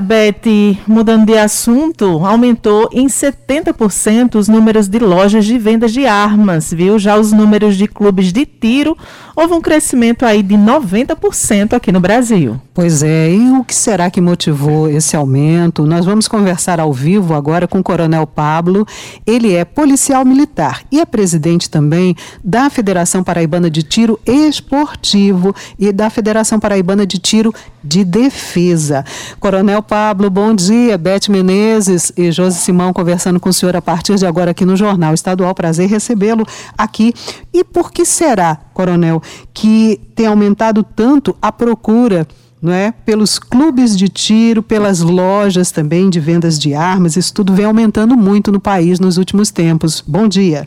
Beth, mudando de assunto, aumentou em 70% os números de lojas de vendas de armas, viu? Já os números de clubes de tiro, houve um crescimento aí de 90% aqui no Brasil. Pois é, e o que será que motivou esse aumento? Nós vamos conversar ao vivo agora com o Coronel Pablo. Ele é policial militar e é presidente também da Federação Paraibana de Tiro Esportivo e da Federação Paraibana de Tiro de Defesa. Coronel Pablo, bom dia. Beth Menezes e Josi Simão conversando com o senhor a partir de agora aqui no Jornal Estadual. Prazer recebê-lo aqui. E por que será, Coronel, que tem aumentado tanto a procura não é? pelos clubes de tiro, pelas lojas também de vendas de armas? Isso tudo vem aumentando muito no país nos últimos tempos. Bom dia.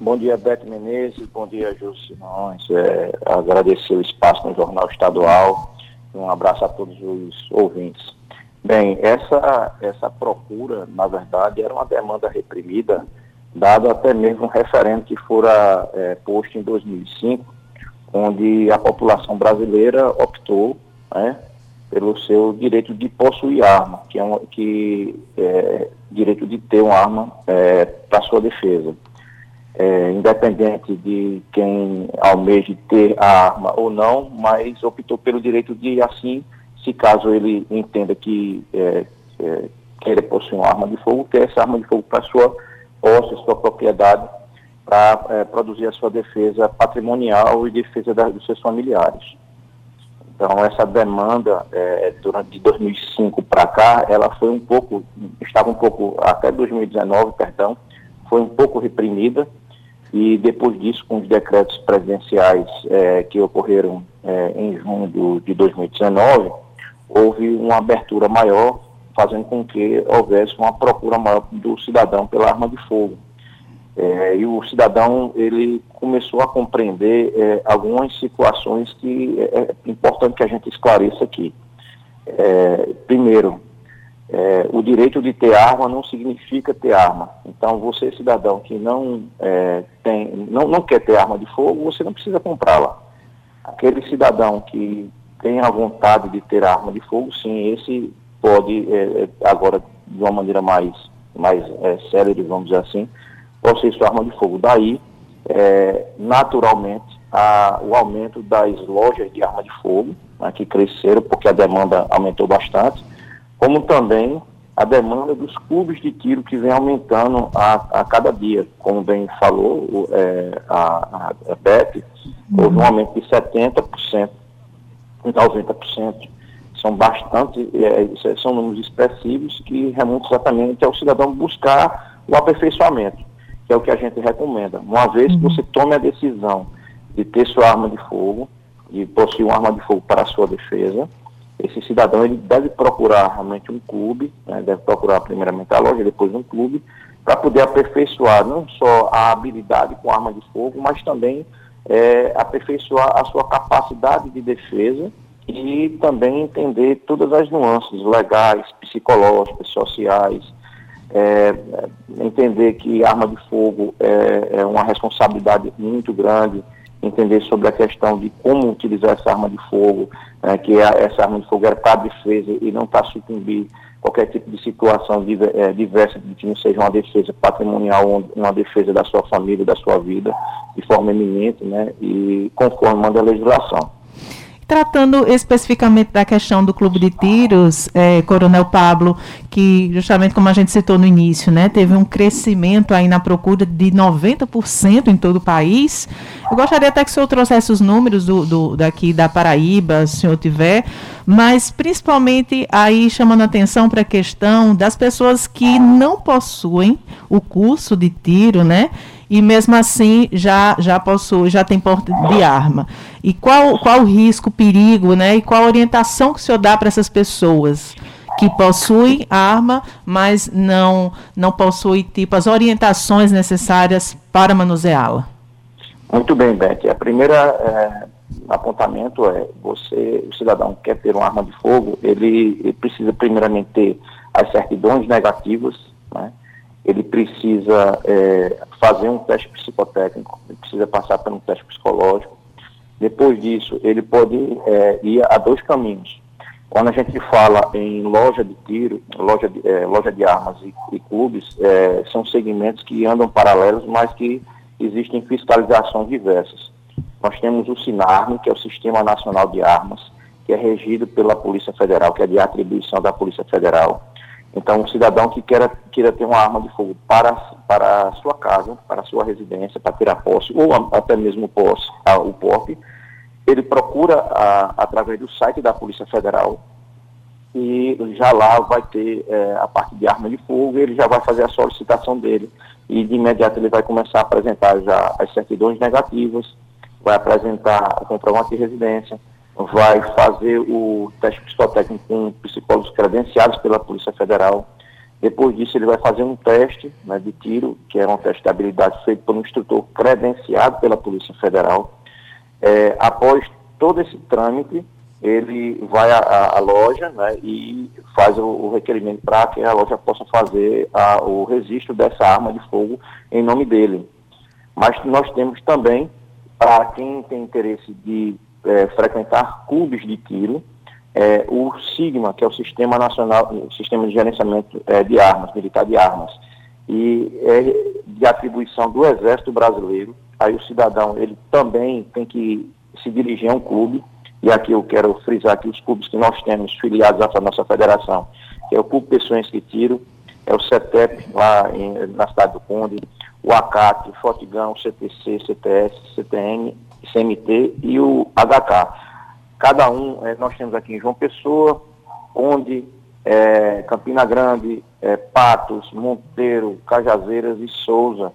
Bom dia, Beth Menezes. Bom dia, Júlio Simões. É, agradecer o espaço no Jornal Estadual. Um abraço a todos os ouvintes. Bem, essa, essa procura, na verdade, era uma demanda reprimida, dado até mesmo um referendo que fora é, posto em 2005, onde a população brasileira optou né, pelo seu direito de possuir arma, que é um que, é, direito de ter uma arma é, para sua defesa. É, independente de quem almeje ter a arma ou não, mas optou pelo direito de assim se caso ele entenda que é, é, possuir uma arma de fogo, ter essa arma de fogo para sua posse, sua propriedade, para é, produzir a sua defesa patrimonial e defesa da, dos seus familiares. Então, essa demanda, é, durante de 2005 para cá, ela foi um pouco, estava um pouco, até 2019, perdão, foi um pouco reprimida, e depois disso, com os decretos presidenciais é, que ocorreram é, em junho de 2019, houve uma abertura maior, fazendo com que houvesse uma procura maior do cidadão pela arma de fogo. É, e o cidadão ele começou a compreender é, algumas situações que é, é importante que a gente esclareça aqui. É, primeiro, é, o direito de ter arma não significa ter arma. Então, você cidadão que não é, tem, não, não quer ter arma de fogo, você não precisa comprá-la. Aquele cidadão que tem a vontade de ter arma de fogo, sim, esse pode, é, é, agora, de uma maneira mais, mais é, célere, vamos dizer assim, possuir sua arma de fogo. Daí, é, naturalmente, a, o aumento das lojas de arma de fogo, né, que cresceram porque a demanda aumentou bastante, como também a demanda dos clubes de tiro que vem aumentando a, a cada dia. Como bem falou é, a, a Beth, houve um aumento de 70% 90%. São bastante, é, são números expressivos que remontam exatamente ao cidadão buscar o aperfeiçoamento, que é o que a gente recomenda. Uma vez que uhum. você tome a decisão de ter sua arma de fogo, de possuir uma arma de fogo para a sua defesa, esse cidadão ele deve procurar realmente um clube, né, deve procurar primeiramente a loja, depois um clube, para poder aperfeiçoar não só a habilidade com arma de fogo, mas também é, aperfeiçoar a sua capacidade de defesa e também entender todas as nuances legais, psicológicas, sociais, é, entender que arma de fogo é, é, uma responsabilidade muito grande, entender sobre a questão de como utilizar essa arma de fogo, é, que é, essa arma de fogo é para defesa e não para sucumbir qualquer tipo de situação é, diversa, que não seja uma defesa patrimonial, uma defesa da sua família, da sua vida, de forma eminente, né, e conforme manda a legislação. Tratando especificamente da questão do clube de tiros, é, Coronel Pablo, que justamente como a gente citou no início, né, teve um crescimento aí na procura de 90% em todo o país. Eu gostaria até que o senhor trouxesse os números do, do, daqui da Paraíba, se o senhor tiver, mas principalmente aí chamando atenção para a questão das pessoas que não possuem o curso de tiro, né? E mesmo assim já já possui, já tem porte de arma. E qual qual o risco, perigo, né? E qual a orientação que o senhor dá para essas pessoas que possuem arma, mas não não possuem tipo as orientações necessárias para manuseá-la? Muito bem, Beth. A primeira é, apontamento é você, o cidadão que quer ter uma arma de fogo, ele, ele precisa primeiramente ter as certidões negativas, né? Ele precisa é, fazer um teste psicotécnico, ele precisa passar por um teste psicológico. Depois disso, ele pode é, ir a dois caminhos. Quando a gente fala em loja de tiro, loja de, é, loja de armas e, e clubes, é, são segmentos que andam paralelos, mas que existem fiscalizações diversas. Nós temos o SINARM, que é o Sistema Nacional de Armas, que é regido pela Polícia Federal, que é de atribuição da Polícia Federal. Então, um cidadão que queira, queira ter uma arma de fogo para, para a sua casa, para a sua residência, para tirar posse, ou até mesmo posse, a, o porte, ele procura a, através do site da Polícia Federal e já lá vai ter é, a parte de arma de fogo, ele já vai fazer a solicitação dele e de imediato ele vai começar a apresentar já as certidões negativas, vai apresentar o comprovante de residência, vai fazer o teste psicotécnico com psicólogos credenciados pela Polícia Federal. Depois disso, ele vai fazer um teste né, de tiro, que é um teste de habilidade feito por um instrutor credenciado pela Polícia Federal. É, após todo esse trâmite, ele vai à, loja né, e faz o, o requerimento para que a loja possa fazer a, o registro dessa arma de fogo em nome dele. Mas nós temos também, para quem tem interesse de é, frequentar clubes de tiro, é, o SIGMA, que é o Sistema Nacional, o Sistema de Gerenciamento é, de Armas, Militar de Armas, e é de atribuição do Exército Brasileiro. Aí o cidadão, ele também tem que se dirigir a um clube, e aqui eu quero frisar aqui os clubes que nós temos filiados à nossa federação, que é o Clube Pessoas que Tiro, é o CETEP, lá em, na cidade do Conde, o ACAT, o Fotigão, CTC, CTS, CTN CMT e o HK. Cada um, é, nós temos aqui em João Pessoa, Conde, é, Campina Grande, é, Patos, Monteiro, Cajazeiras e Souza.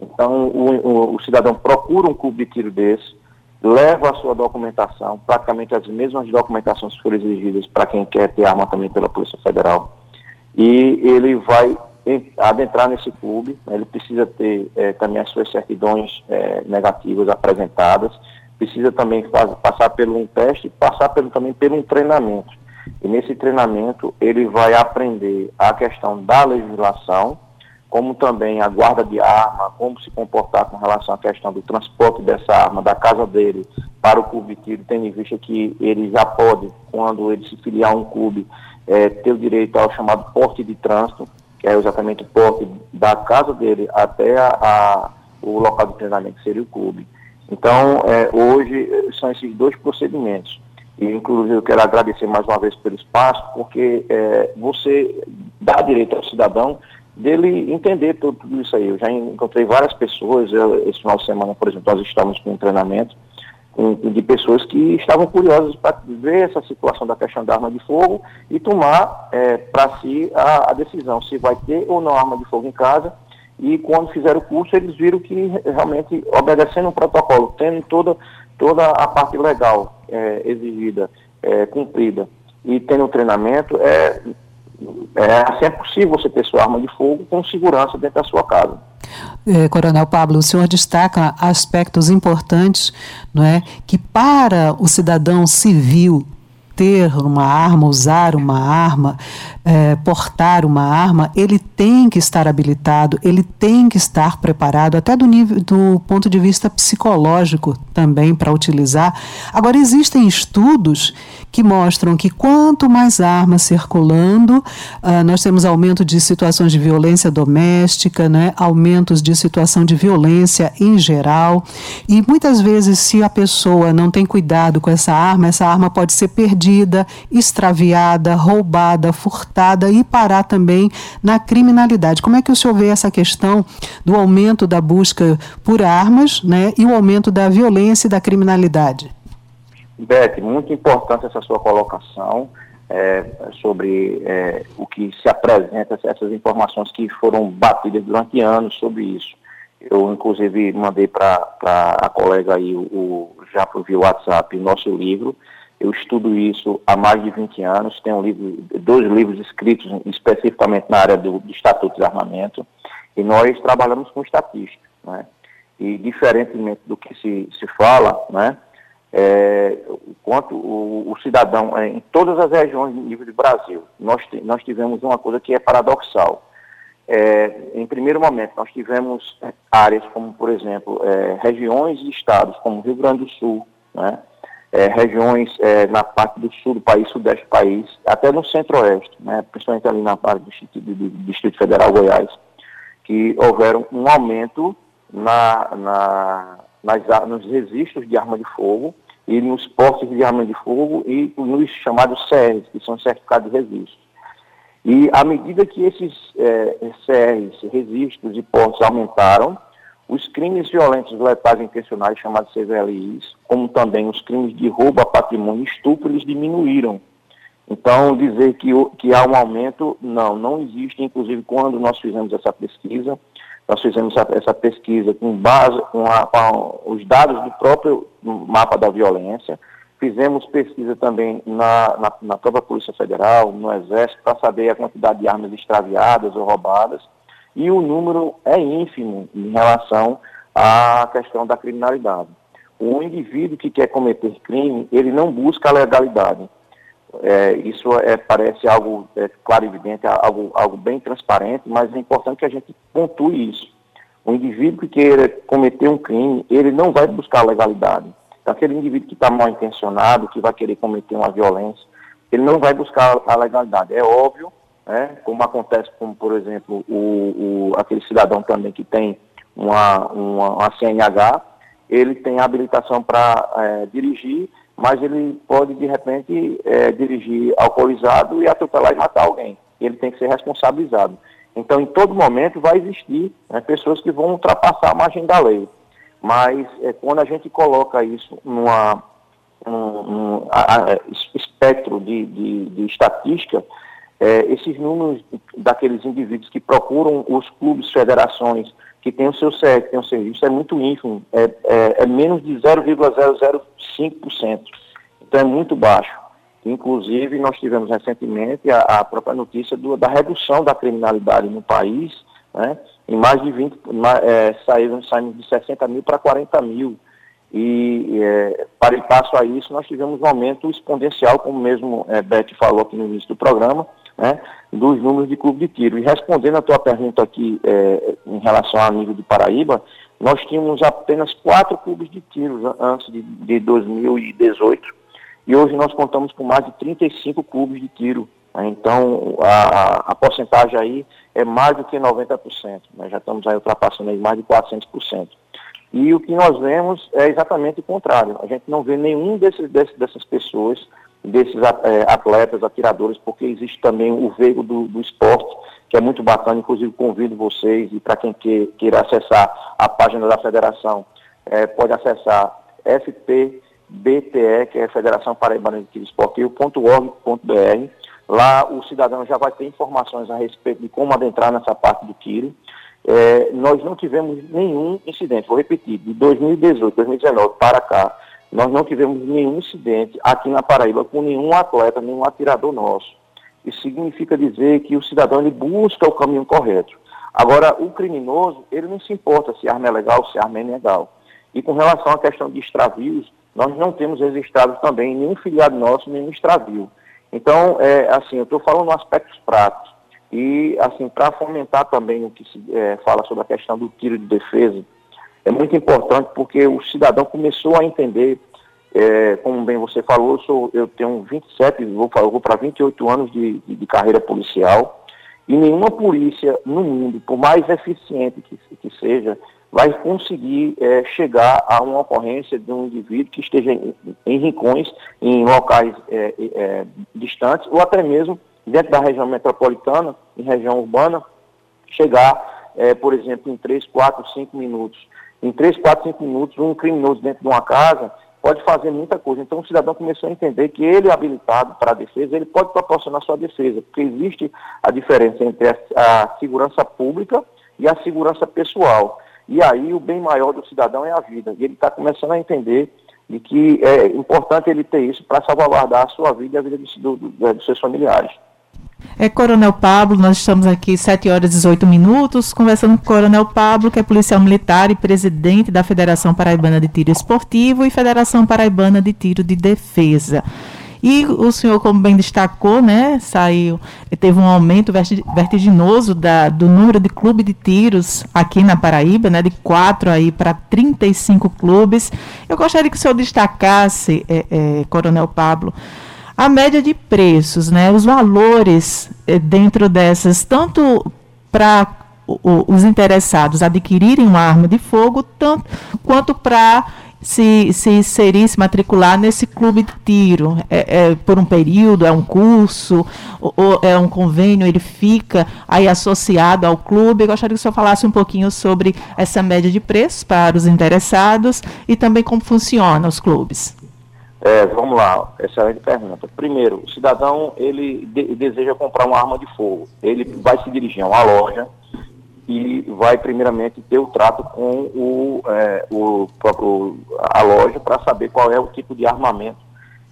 Então, o, o, o, cidadão procura um clube de tiro desse, leva a sua documentação, praticamente as mesmas documentações que foram exigidas para quem quer ter arma também pela Polícia Federal, e ele vai adentrar nesse clube, né, ele precisa ter é, também as suas certidões é, negativas apresentadas, precisa também faz, passar por um teste passar pelo, também por um treinamento. E nesse treinamento ele vai aprender a questão da legislação, como também a guarda de arma, como se comportar com relação à questão do transporte dessa arma da casa dele para o clube de tiro, tendo em vista que ele já pode, quando ele se filiar a um clube, é, ter o direito ao chamado porte de trânsito, que é exatamente o porte da casa dele até a, a, o local de treinamento, que seria o clube. Então, é, hoje são esses dois procedimentos. E, inclusive, eu quero agradecer mais uma vez pelo espaço, porque é, você dá direito ao cidadão dele entender tudo, tudo, isso aí. Eu já encontrei várias pessoas, eu, esse final de semana, por exemplo, nós estávamos com um treinamento de pessoas que estavam curiosas para ver essa situação da questão da arma de fogo e tomar é, para si a, a, decisão se vai ter ou não arma de fogo em casa. E quando fizeram o curso, eles viram que realmente, obedecendo o protocolo, tendo toda, toda a parte legal é, exigida, é, cumprida, e tendo o treinamento, é, é, assim é possível você ter sua arma de fogo com segurança dentro da sua casa. É, Coronel Pablo, o senhor destaca aspectos importantes, não é, que para o cidadão civil ter uma arma, usar uma arma, é, portar uma arma, ele tem que estar habilitado, ele tem que estar preparado, até do, nível, do ponto de vista psicológico também para utilizar. Agora, existem estudos que mostram que quanto mais armas circulando, uh, nós temos aumento de situações de violência doméstica, né, aumentos de situação de violência em geral. E muitas vezes, se a pessoa não tem cuidado com essa arma, essa arma pode ser perdida, extraviada, roubada, furtada e parar também na criminalidade. Como é que o senhor vê essa questão do aumento da busca por armas né, e o aumento da violência e da criminalidade? Beth, muito importante essa sua colocação é, sobre é, o que se apresenta, essas informações que foram batidas durante anos sobre isso. Eu, inclusive, mandei para a colega aí, o, o, já via WhatsApp, nosso livro. Eu estudo isso há mais de 20 anos. Tenho um livro, dois livros escritos especificamente na área do, do Estatuto de Armamento. E nós trabalhamos com estatística. Né? E, diferentemente do que se, se fala, né? é, quanto o, o cidadão é, em todas as regiões do nível do Brasil. Nós, nós tivemos uma coisa que é paradoxal. É, em primeiro momento, nós tivemos áreas como, por exemplo, é, regiões e estados como Rio Grande do Sul, né, é, regiões é, na parte do sul do país, sudeste do país, até no centro-oeste, né, principalmente ali na parte do Distrito, do Distrito Federal Goiás, que houveram um aumento na, na, nas, nos registros de arma de fogo e nos postos de arma de fogo e nos chamados CRs, que são certificados de registro. E à medida que esses é, CRs, registros e portos aumentaram, os crimes violentos letais intencionais, chamados CVLIs, como também os crimes de roubo a patrimônio e estupro, eles diminuíram. Então, dizer que, que há um aumento, não, não existe. Inclusive, quando nós fizemos essa pesquisa, nós fizemos essa, pesquisa com base com, a, com, os dados do próprio mapa da violência, fizemos pesquisa também na, na, na própria Polícia Federal, no Exército, para saber a quantidade de armas extraviadas ou roubadas, e o número é ínfimo em relação à questão da criminalidade. O indivíduo que quer cometer crime, ele não busca a legalidade. É, isso é, parece algo é, claro e evidente, algo, algo bem transparente, mas é importante que a gente pontue isso. O indivíduo que queira cometer um crime, ele não vai buscar a legalidade. Aquele indivíduo que está mal intencionado, que vai querer cometer uma violência, ele não vai buscar a legalidade. É óbvio, né, como acontece, como por exemplo, o, o aquele cidadão também que tem uma, uma, uma CNH, ele tem habilitação para é, dirigir, mas ele pode, de repente, é, dirigir alcoolizado e atropelar e matar alguém. Ele tem que ser responsabilizado. Então, em todo momento, vai existir né, pessoas que vão ultrapassar a margem da lei. Mas, é, quando a gente coloca isso numa um, espectro de, de, de estatística, é, esses números daqueles indivíduos que procuram os clubes, federações, que têm o seu CEP, têm o serviço, é muito ínfimo, é, é, é menos de 0,005%. Então é muito baixo. Inclusive, nós tivemos recentemente a, a própria notícia do, da redução da criminalidade no país, né? em mais de 20, é, saímos de 60 mil para 40 mil. E é, para e passo a isso, nós tivemos um aumento exponencial, como mesmo é, Beth falou aqui no início do programa, né, dos números de clube de tiro. E respondendo a tua pergunta aqui é, em relação ao nível de Paraíba, nós tínhamos apenas quatro clubes de tiro antes de, de 2018 e hoje nós contamos com mais de 35 clubes de tiro. Né, então, a, a porcentagem aí é mais do que 90%. Nós né, já estamos aí ultrapassando aí mais de 400%. E o que nós vemos é exatamente o contrário. A gente não vê nenhum desses, desses dessas pessoas desses é, atletas, atiradores, porque existe também o veio do, do, esporte, que é muito bacana, inclusive convido vocês e para quem que, queira acessar a página da federação, é, pode acessar FPBTE, que é Federação Paraibana de Tiro Esportivo.org.br. Lá o cidadão já vai ter informações a respeito de como adentrar nessa parte do tiro. É, nós não tivemos nenhum incidente, vou repetir, de 2018, 2019 para cá, nós não tivemos nenhum incidente aqui na Paraíba com nenhum atleta, nenhum atirador nosso. Isso significa dizer que o cidadão ele busca o caminho correto. Agora, o criminoso, ele não se importa se a arma é legal, se a arma é ilegal. E com relação à questão de extravios, nós não temos registrado também nenhum filiado nosso, nenhum extravio. Então, é, assim, eu estou falando aspectos práticos. E, assim, para fomentar também o que se é, fala sobre a questão do tiro de defesa, é muito importante porque o cidadão começou a entender, é, como bem você falou, eu, sou, eu tenho 27, vou, vou para 28 anos de, de, de, carreira policial, e nenhuma polícia no mundo, por mais eficiente que, que seja, vai conseguir é, chegar a uma ocorrência de um indivíduo que esteja em, em rincões, em locais é, é distantes, ou até mesmo dentro da região metropolitana, em região urbana, chegar, é, por exemplo, em 3, 4, 5 minutos em 3, 4, 5 minutos, um criminoso dentro de uma casa pode fazer muita coisa. Então o cidadão começou a entender que ele é habilitado para a defesa, ele pode proporcionar sua defesa, porque existe a diferença entre a, a segurança pública e a segurança pessoal. E aí o bem maior do cidadão é a vida. E ele está começando a entender de que é importante ele ter isso para salvaguardar a sua vida e a vida do, do, dos seus familiares. É Coronel Pablo, nós estamos aqui 7 horas e 18 minutos, conversando com o Coronel Pablo, que é policial militar e presidente da Federação Paraibana de Tiro Esportivo e Federação Paraibana de Tiro de Defesa. E o senhor, como bem destacou, né, saiu, teve um aumento vertiginoso da, do número de clubes de tiros aqui na Paraíba, né, de 4 aí para 35 clubes. Eu gostaria que o senhor destacasse, é, é, Coronel Pablo, a média de preços, né, os valores é, dentro dessas, tanto para os interessados adquirirem uma arma de fogo, tanto quanto para se, se inserir, se matricular nesse clube de tiro? É, é, por um período, é um curso, ou, ou, é um convênio, ele fica aí associado ao clube? Eu gostaria que o senhor falasse um pouquinho sobre essa média de preços para os interessados e também como funciona os clubes. É, vamos lá, excelente pergunta. Primeiro, o cidadão ele de, deseja comprar uma arma de fogo. Ele vai se dirigir a uma loja, e vai primeiramente ter o trato com o, é, o próprio, a loja para saber qual é o tipo de armamento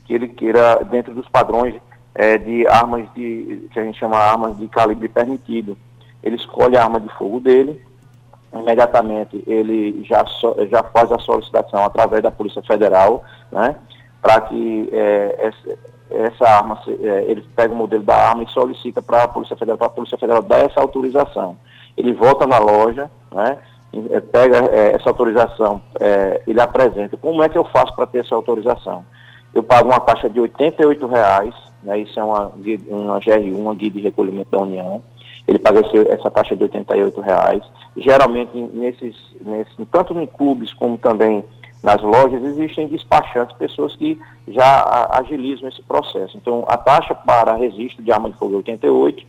que ele queira dentro dos padrões é, de armas de que a gente chama armas de calibre permitido. Ele escolhe a arma de fogo dele, imediatamente ele já, so, já faz a solicitação através da Polícia Federal, né, para que é, essa, essa, arma, é, ele pega o modelo da arma e solicita para a Polícia Federal, para a Polícia Federal dar essa autorização ele volta na loja, né, é, pega é, essa autorização, é, ele apresenta. Como é que eu faço para ter essa autorização? Eu pago uma taxa de R$ 88,00, né, isso é uma, uma GR1, uma guia de recolhimento da União. Ele paga esse, essa taxa de R$ 88,00. Geralmente, nesses, nesses, tanto em clubes como também nas lojas, existem despachantes, pessoas que já agilizam esse processo. Então, a taxa para registro de arma de fogo é 88,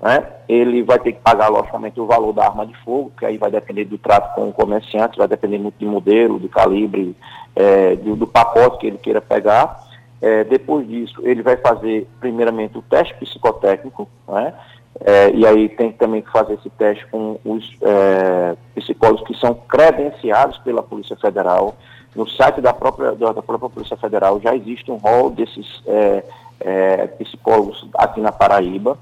né? Ele vai ter que pagar, logicamente, o valor da arma de fogo, que aí vai depender do trato com o comerciante, vai depender muito do modelo, do calibre, é, do, do, pacote que ele queira pegar. É, depois disso, ele vai fazer, primeiramente, o teste psicotécnico, né? É, e aí tem também que fazer esse teste com os é, psicólogos que são credenciados pela Polícia Federal. No site da própria, da, própria Polícia Federal já existe um rol desses é, é, psicólogos aqui na Paraíba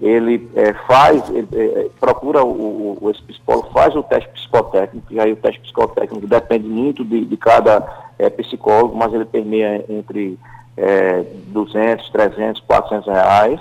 ele é, faz, ele, é, procura o, o, o, esse psicólogo, faz o teste psicotécnico, e aí o teste psicotécnico depende muito de, de cada é, psicólogo, mas ele permeia entre é, 200, 300, 400 reais.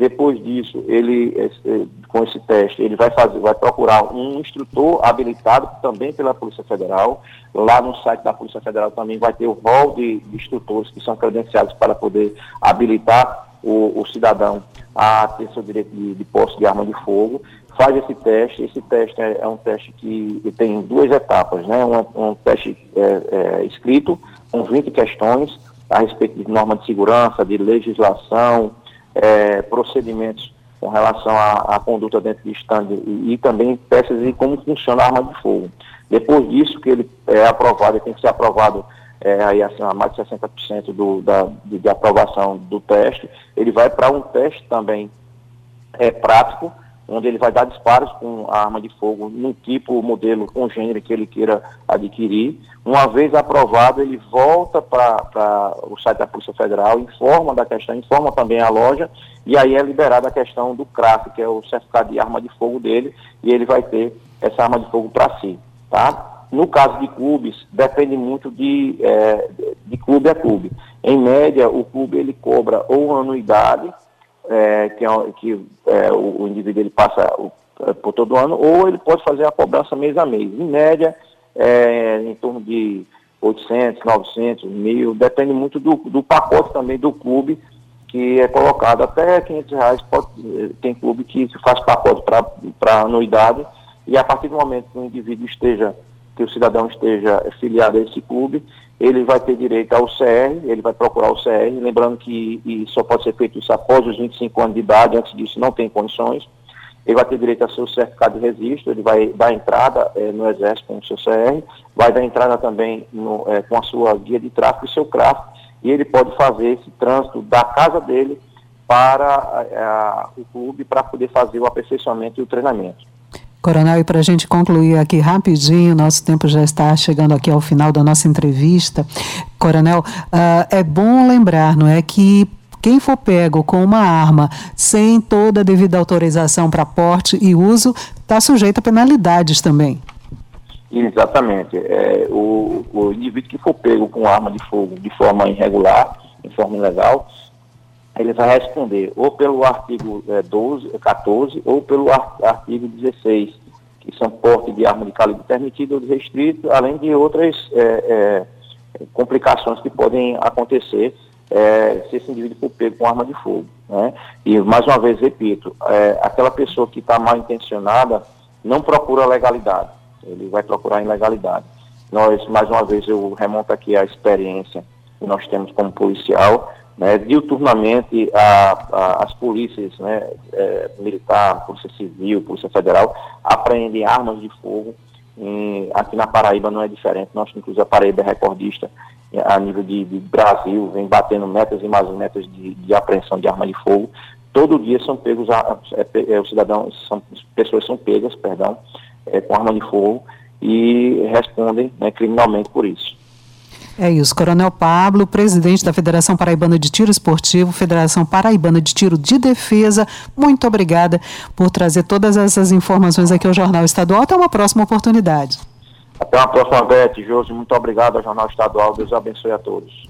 Depois disso, ele, esse, com esse teste, ele vai fazer, vai procurar um instrutor habilitado também pela Polícia Federal. Lá no site da Polícia Federal também vai ter o rol de, de instrutores que são credenciados para poder habilitar o, o cidadão a ter seu direito de, de posse de arma de fogo, faz esse teste. Esse teste é, é um teste que tem duas etapas, né? Um, um teste é, é, escrito com 20 questões a respeito de norma de segurança, de legislação, é, procedimentos com relação à, à, conduta dentro de stand e, e, também peças de como funciona a arma de fogo. Depois disso, que ele é aprovado, ele tem que ser aprovado é, aí assim, a mais de 60% do, da, de, de, aprovação do teste, ele vai para um teste também é, prático, onde ele vai dar disparos com a arma de fogo no tipo, modelo, congênero que ele queira adquirir. Uma vez aprovado, ele volta para o site da Polícia Federal, informa da questão, informa também a loja, e aí é liberada a questão do CRAF, que é o certificado de arma de fogo dele, e ele vai ter essa arma de fogo para si, tá? No caso de clubes, depende muito de, é, de clube a clube. Em média, o clube ele cobra ou anuidade, é, que, é, que é, o, o, indivíduo ele passa o, é, por todo ano, ou ele pode fazer a cobrança mês a mês. Em média, é, em torno de 800, 900, mil, depende muito do, do pacote também do clube que é colocado. Até 500 reais pode, tem clube que faz pacote para anuidade e a partir do momento que o indivíduo esteja que o cidadão esteja filiado a esse clube, ele vai ter direito ao CR, ele vai procurar o CR, lembrando que só pode ser feito isso após os 25 anos de idade, antes disso não tem condições. Ele vai ter direito ao seu certificado de registro, ele vai dar entrada é, no Exército com o seu CR, vai dar entrada também no, é, com a sua guia de tráfego e seu CRAF, e ele pode fazer esse trânsito da casa dele para é, o clube para poder fazer o aperfeiçoamento e o treinamento. Coronel, e para a gente concluir aqui rapidinho, nosso tempo já está chegando aqui ao final da nossa entrevista. Coronel, uh, é bom lembrar, não é, que quem for pego com uma arma sem toda a devida autorização para porte e uso está sujeito a penalidades também. Exatamente. É, o, o indivíduo que for pego com arma de fogo de forma irregular, de forma ilegal, ele vai responder ou pelo artigo é, 12, 14 ou pelo artigo 16, que são porte de arma de calibre permitido ou restrito, além de outras é, é, complicações que podem acontecer é, se esse indivíduo for pego com arma de fogo. Né? E, mais uma vez, repito, é, aquela pessoa que está mal intencionada não procura legalidade, ele vai procurar ilegalidade. Nós, mais uma vez, eu remonto aqui a experiência que nós temos como policial, né, diuturnamente a, a, as polícias né, é, militar, polícia civil, polícia federal apreendem armas de fogo. aqui na Paraíba não é diferente. Nós, inclusive, a Paraíba é recordista a nível de, de Brasil, vem batendo metas e mais metas de, de, apreensão de arma de fogo. Todo dia são pegos, a, é, é, os cidadãos, são, pessoas são pegas, perdão, é, com arma de fogo e respondem né, criminalmente por isso. É isso, Coronel Pablo, presidente da Federação Paraibana de Tiro Esportivo, Federação Paraibana de Tiro de Defesa, muito obrigada por trazer todas essas informações aqui ao Jornal Estadual. Até uma próxima oportunidade. Até uma próxima, Beth. Josi, muito obrigado ao Jornal Estadual. Deus abençoe a todos.